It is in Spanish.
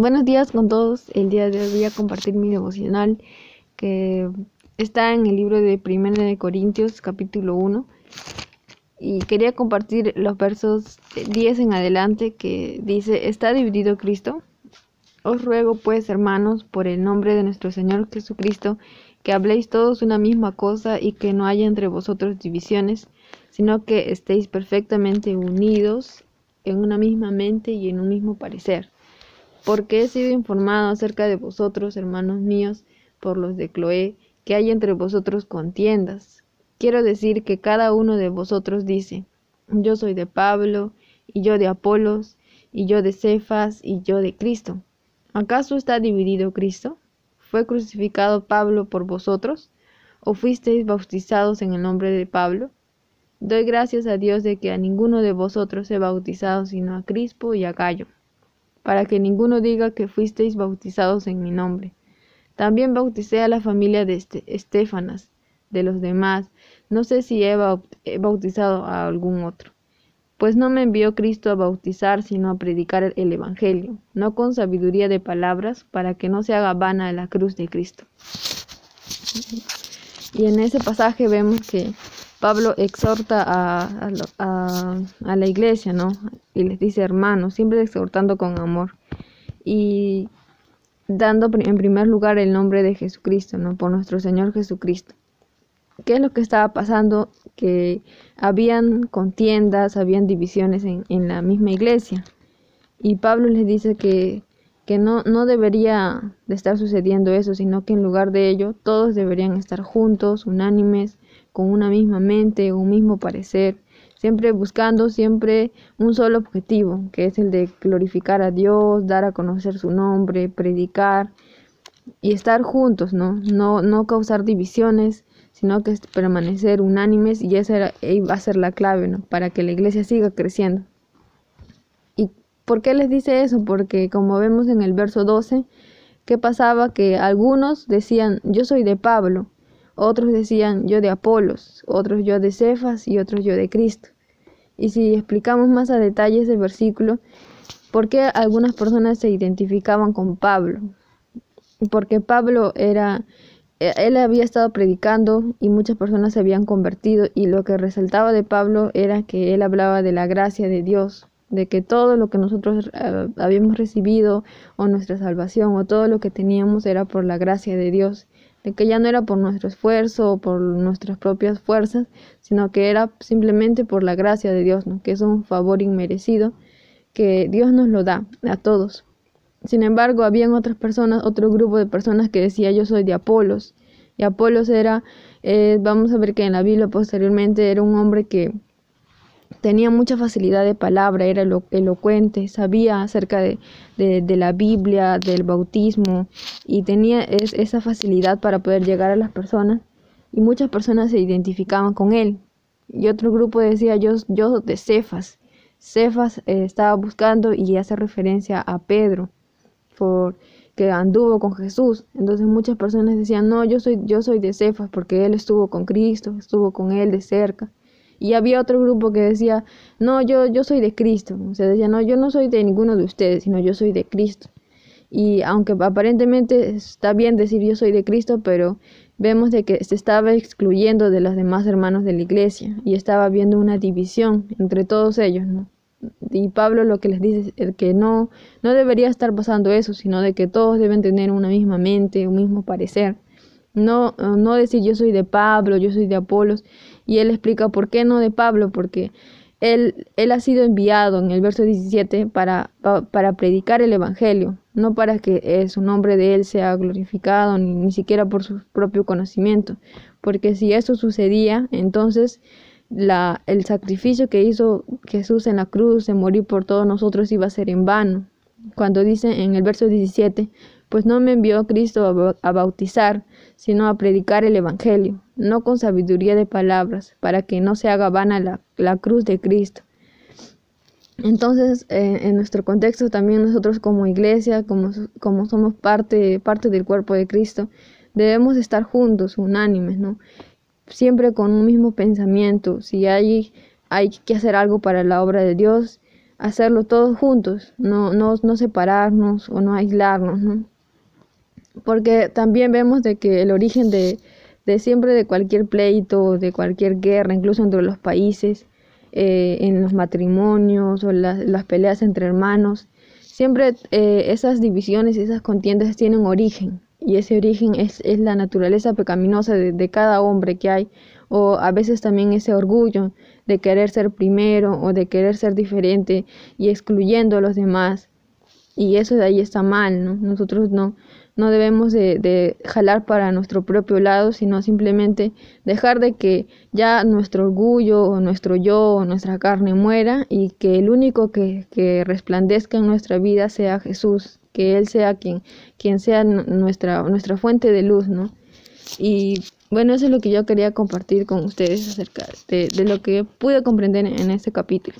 Buenos días con todos. El día de hoy voy a compartir mi devocional que está en el libro de Primera de Corintios capítulo 1 y quería compartir los versos 10 en adelante que dice, ¿está dividido Cristo? Os ruego pues, hermanos, por el nombre de nuestro Señor Jesucristo, que habléis todos una misma cosa y que no haya entre vosotros divisiones, sino que estéis perfectamente unidos en una misma mente y en un mismo parecer porque he sido informado acerca de vosotros, hermanos míos, por los de Cloé, que hay entre vosotros contiendas. Quiero decir que cada uno de vosotros dice, yo soy de Pablo, y yo de Apolos, y yo de Cefas, y yo de Cristo. ¿Acaso está dividido Cristo? ¿Fue crucificado Pablo por vosotros? ¿O fuisteis bautizados en el nombre de Pablo? Doy gracias a Dios de que a ninguno de vosotros he bautizado sino a Crispo y a Gallo para que ninguno diga que fuisteis bautizados en mi nombre. También bauticé a la familia de Estefanas, de los demás, no sé si he bautizado a algún otro. Pues no me envió Cristo a bautizar, sino a predicar el Evangelio, no con sabiduría de palabras, para que no se haga vana la cruz de Cristo. Y en ese pasaje vemos que Pablo exhorta a, a, la iglesia, ¿no? Y les dice hermanos, siempre exhortando con amor. Y dando en primer lugar el nombre de Jesucristo, ¿no? Por nuestro Señor Jesucristo. ¿Qué es lo que estaba pasando? Que habían contiendas, habían divisiones en, en la misma iglesia. Y Pablo les dice que, que no, no debería de estar sucediendo eso, sino que en lugar de ello todos deberían estar juntos, unánimes, con una misma mente, un mismo parecer, siempre buscando siempre un solo objetivo, que es el de glorificar a Dios, dar a conocer su nombre, predicar y estar juntos, ¿no? No, no causar divisiones, sino que permanecer unánimes y esa va a ser la clave, ¿no? Para que la iglesia siga creciendo. ¿Y por qué les dice eso? Porque como vemos en el verso 12, ¿qué pasaba? Que algunos decían, yo soy de Pablo, otros decían yo de Apolos, otros yo de Cefas y otros yo de Cristo. Y si explicamos más a detalle ese versículo, ¿por qué algunas personas se identificaban con Pablo? Porque Pablo era, él había estado predicando y muchas personas se habían convertido y lo que resaltaba de Pablo era que él hablaba de la gracia de Dios, de que todo lo que nosotros eh, habíamos recibido o nuestra salvación o todo lo que teníamos era por la gracia de Dios de que ya no era por nuestro esfuerzo o por nuestras propias fuerzas, sino que era simplemente por la gracia de Dios, que es un favor inmerecido que Dios nos lo da a todos. Sin embargo, habían otras personas, otro grupo de personas que decía yo soy de Apolos. Y Apolos era, eh, vamos a ver que en la Biblia posteriormente era un hombre que tenía mucha facilidad de palabra, era elocuente, sabía acerca de, la Biblia, del bautismo y tenía esa facilidad para poder llegar a las personas y muchas personas se identificaban con él. Y otro grupo decía yo, yo de Cefas. Cefas eh, estaba buscando y hace referencia a Pedro, por que anduvo con Jesús. Entonces muchas personas decían, no, yo soy, yo soy de Cefas porque él estuvo con Cristo, estuvo con él de cerca. Y había otro grupo que decía, no, yo, yo soy de Cristo. O sea, decía, no, yo no soy de ninguno de ustedes, sino yo soy de Cristo. Y aunque aparentemente está bien decir yo soy de Cristo, pero vemos de que se estaba excluyendo de los demás hermanos de la iglesia y estaba habiendo una división entre todos ellos. Y Pablo lo que les dice es que no, no debería estar pasando eso, sino de que todos deben tener una misma mente, un mismo parecer. No, no decir yo soy de Pablo, yo soy de Apolos. Y él explica por qué no de Pablo, porque él, él ha sido enviado en el verso 17 para, para predicar el Evangelio, no para que eh, su nombre de él sea glorificado, ni, ni siquiera por su propio conocimiento. Porque si eso sucedía, entonces la, el sacrificio que hizo Jesús en la cruz de morir por todos nosotros iba a ser en vano. Cuando dice en el verso 17, pues no me envió Cristo a, bautizar, sino a predicar el Evangelio, no con sabiduría de palabras, para que no se haga vana la, cruz de Cristo. Entonces, eh, en nuestro contexto también nosotros como iglesia, como, como somos parte, parte del cuerpo de Cristo, debemos estar juntos, unánimes, ¿no? Siempre con un mismo pensamiento. Si hay, hay que hacer algo para la obra de Dios, hacerlo todos juntos, no, no, no separarnos o no aislarnos, ¿no? Porque también vemos de que el origen de, de siempre de cualquier pleito, de cualquier guerra, incluso entre los países, eh, en los matrimonios o las, las peleas entre hermanos, siempre eh, esas divisiones y esas contiendas tienen origen y ese origen es, es la naturaleza pecaminosa de, de, cada hombre que hay o a veces también ese orgullo de querer ser primero o de querer ser diferente y excluyendo a los demás y eso de ahí está mal, ¿no? Nosotros no, no debemos de, de, jalar para nuestro propio lado, sino simplemente dejar de que ya nuestro orgullo o nuestro yo o nuestra carne muera y que el único que, que resplandezca en nuestra vida sea Jesús, que Él sea quien, quien sea nuestra, nuestra fuente de luz, ¿no? Y bueno, eso es lo que yo quería compartir con ustedes acerca de, de lo que pude comprender en este capítulo.